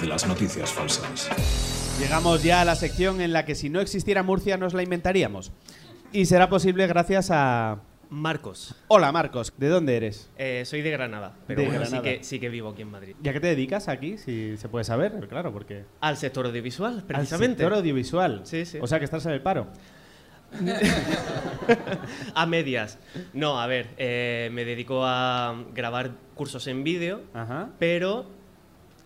de las noticias falsas. Llegamos ya a la sección en la que si no existiera Murcia nos la inventaríamos. Y será posible gracias a... Marcos. Hola Marcos, ¿de dónde eres? Eh, soy de Granada, pero De bueno, Granada. Sí, que, sí que vivo aquí en Madrid. ¿Y a qué te dedicas aquí? Si se puede saber, claro, porque... Al sector audiovisual, Al precisamente. sector audiovisual. Sí, sí. O sea que estás en el paro. A medias. No, a ver, eh, me dedico a grabar cursos en vídeo, Ajá. pero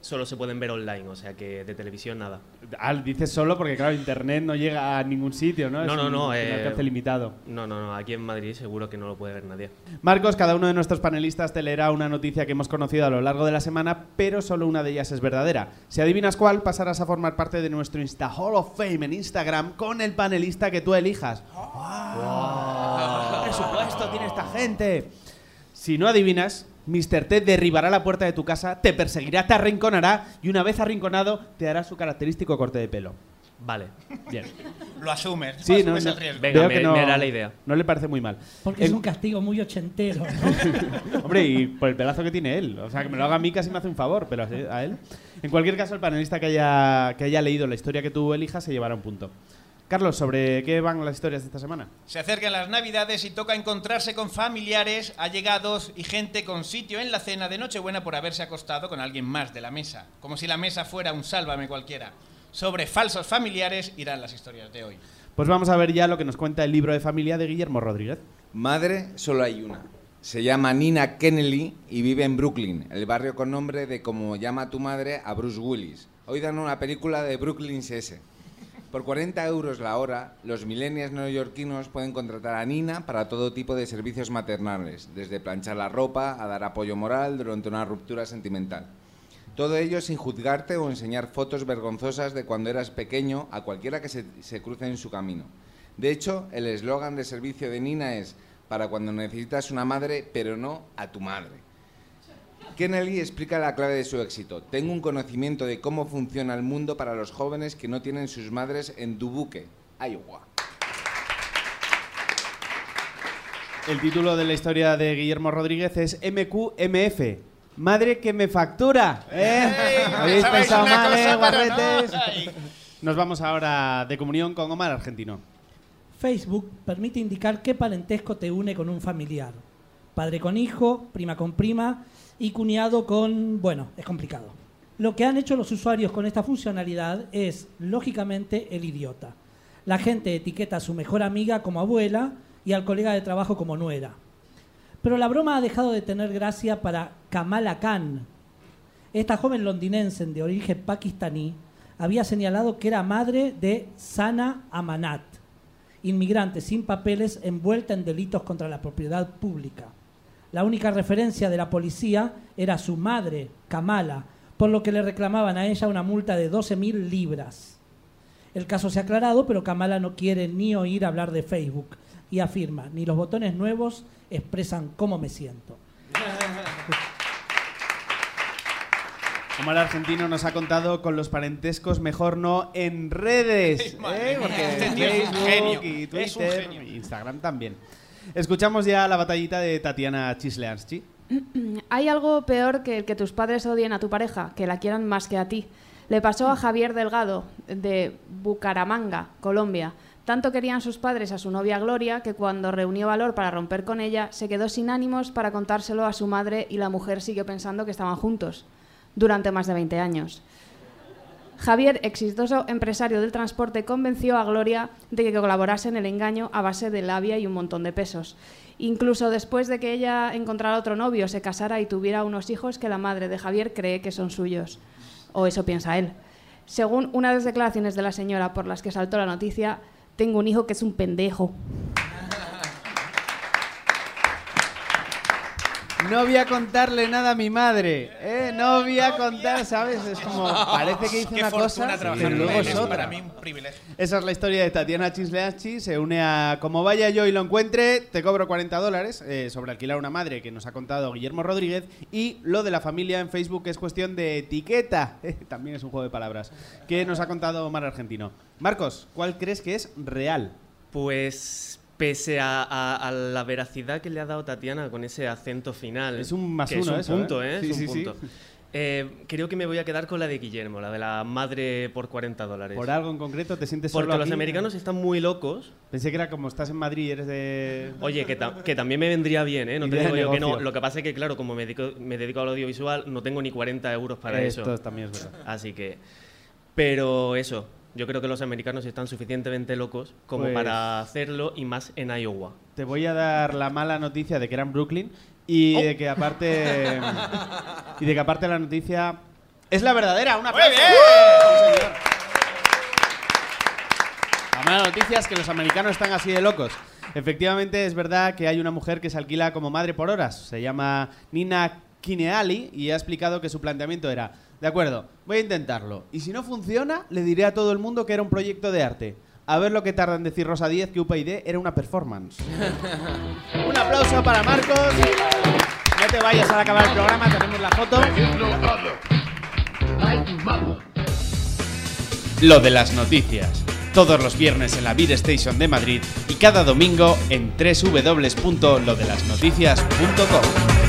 solo se pueden ver online, o sea que de televisión nada. Ah, dices solo porque, claro, internet no llega a ningún sitio, ¿no? No, Es no, un- no, un eh, alcance limitado. No, no, no, aquí en Madrid seguro que no lo puede ver nadie. Marcos, cada uno de nuestros panelistas te leerá una noticia que hemos conocido a lo largo de la semana, pero solo una de ellas es verdadera. Si adivinas cuál, pasarás a formar parte de nuestro Insta Hall of Fame en Instagram con el panelista que tú elijas. ¡Wow! ¿Qué presupuesto tiene esta gente? Si no adivinas, Mr. T derribará la puerta de tu casa, te perseguirá, te arrinconará y una vez arrinconado te hará su característico corte de pelo. Vale. Bien. Lo asumes. Sí, no, asumes no- el riesgo. Venga, veo me- que no, me era la idea. no le parece muy mal. Porque es un castigo muy ochentero. Hombre, y por el pedazo que tiene él. O sea, que me lo haga a mí casi me hace un favor, pero a él. En cualquier caso, el panelista que haya, que haya leído la historia que tú elijas se llevará un punto. Carlos, ¿sobre qué van las historias de esta semana? Se acercan las navidades y toca encontrarse con familiares, allegados y gente con sitio en la cena de Nochebuena por haberse acostado con alguien más de la mesa. Como si la mesa fuera un sálvame cualquiera. Sobre falsos familiares irán las historias de hoy. Pues vamos a ver ya lo que nos cuenta el libro de familia de Guillermo Rodríguez. Madre solo hay una. Se llama Nina Kennelly y vive en Brooklyn, el barrio con nombre de como llama tu madre a Bruce Willis. Hoy dan una película de Brooklyn SS. Por 40 euros la hora, los millennials neoyorquinos pueden contratar a Nina para todo tipo de servicios maternales, desde planchar la ropa a dar apoyo moral durante una ruptura sentimental. Todo ello sin juzgarte o enseñar fotos vergonzosas de cuando eras pequeño a cualquiera que se, se cruce en su camino. De hecho, el eslogan de servicio de Nina es para cuando necesitas una madre, pero no a tu madre. Kennedy explica la clave de su éxito. Tengo un conocimiento de cómo funciona el mundo para los jóvenes que no tienen sus madres en Dubuque, Iowa. El título de la historia de Guillermo Rodríguez es MQMF. Madre que me factura. ¿eh? ¡Ey! ¿Habéis pensado mal, eh, no. Nos vamos ahora de comunión con Omar Argentino. Facebook permite indicar qué parentesco te une con un familiar. Padre con hijo, prima con prima y cuñado con... Bueno, es complicado. Lo que han hecho los usuarios con esta funcionalidad es, lógicamente, el idiota. La gente etiqueta a su mejor amiga como abuela y al colega de trabajo como nuera. Pero la broma ha dejado de tener gracia para Kamala Khan. Esta joven londinense de origen pakistaní había señalado que era madre de Sana Amanat, inmigrante sin papeles envuelta en delitos contra la propiedad pública. La única referencia de la policía era su madre, Kamala, por lo que le reclamaban a ella una multa de 12.000 libras. El caso se ha aclarado, pero Kamala no quiere ni oír hablar de Facebook y afirma, ni los botones nuevos expresan cómo me siento. Omar Argentino nos ha contado con los parentescos mejor no en redes. ¿eh? Porque este Facebook genio, y Twitter. Instagram también. Escuchamos ya la batallita de Tatiana Chisleansky. Hay algo peor que el que tus padres odien a tu pareja, que la quieran más que a ti. Le pasó a Javier Delgado, de Bucaramanga, Colombia. Tanto querían sus padres a su novia Gloria que cuando reunió valor para romper con ella, se quedó sin ánimos para contárselo a su madre y la mujer siguió pensando que estaban juntos durante más de 20 años. Javier, exitoso empresario del transporte, convenció a Gloria de que colaborase en el engaño a base de labia y un montón de pesos. Incluso después de que ella encontrara otro novio, se casara y tuviera unos hijos que la madre de Javier cree que son suyos. O eso piensa él. Según una de las declaraciones de la señora por las que saltó la noticia, tengo un hijo que es un pendejo. No voy a contarle nada a mi madre. ¿eh? No voy a contar, ¿sabes? Es como, parece que hice Qué una fortuna cosa, trabajar pero luego es otra. para mí un privilegio. Esa es la historia de Tatiana Chisleansky. Se une a Como vaya yo y lo encuentre, te cobro 40 dólares eh, sobre alquilar una madre que nos ha contado Guillermo Rodríguez. Y lo de la familia en Facebook es cuestión de etiqueta. También es un juego de palabras. Que nos ha contado Omar Argentino. Marcos, ¿cuál crees que es real? Pues pese a, a- a la veracidad que le ha dado Tatiana con ese acento final. Es un más que uno es un eso, punto, ¿eh? ¿eh? Sí, es un sí, sí. punto. Eh, creo que me voy a quedar con la de Guillermo, la de la madre por 40 dólares. ¿Por algo en concreto te sientes Porque solo los aquí? americanos están muy locos. Pensé que era como estás en Madrid y eres de... Oye, que, ta- que también me vendría bien, ¿eh? No te digo yo que no. Lo que pasa es que, claro, como me dedico, me dedico al audiovisual, no tengo ni 40 euros para Esto eso. también es verdad. Así que. Pero eso, yo creo que los americanos están suficientemente locos como Pues- para hacerlo y más en Iowa. Te voy a dar la mala noticia de que era en Brooklyn y Oh. de que aparte y de que aparte la noticia es la verdadera. Una ¡Muy bien! La mala noticia es que los americanos están así de locos. Efectivamente, es verdad que hay una mujer que se alquila como madre por horas. Se llama Nina Kineali y ha explicado que su planteamiento era: De acuerdo, voy a intentarlo. Y si no funciona, le diré a todo el mundo que era un proyecto de arte. A ver lo que tarda en decir Rosa Díez que UPyD era una performance. un aplauso para Marcos. No te vayas al acabar el programa, tenemos la foto. Lo de las noticias. Todos los viernes en la Beer Station de Madrid y cada domingo en www.lodelasnoticias.com.